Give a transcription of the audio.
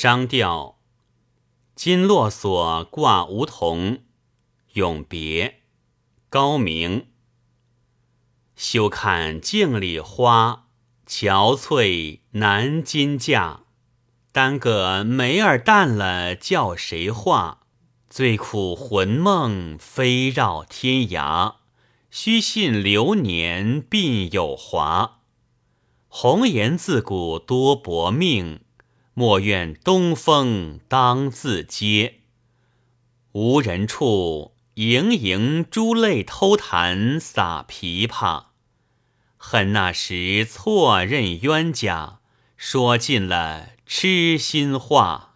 商调，金络索挂梧桐，永别。高明。休看镜里花，憔悴难金价。耽搁梅儿淡了，叫谁画？最苦魂梦飞绕天涯。须信流年鬓有华。红颜自古多薄命。莫怨东风当自嗟，无人处，盈盈珠泪偷弹洒琵琶。恨那时错认冤家，说尽了痴心话。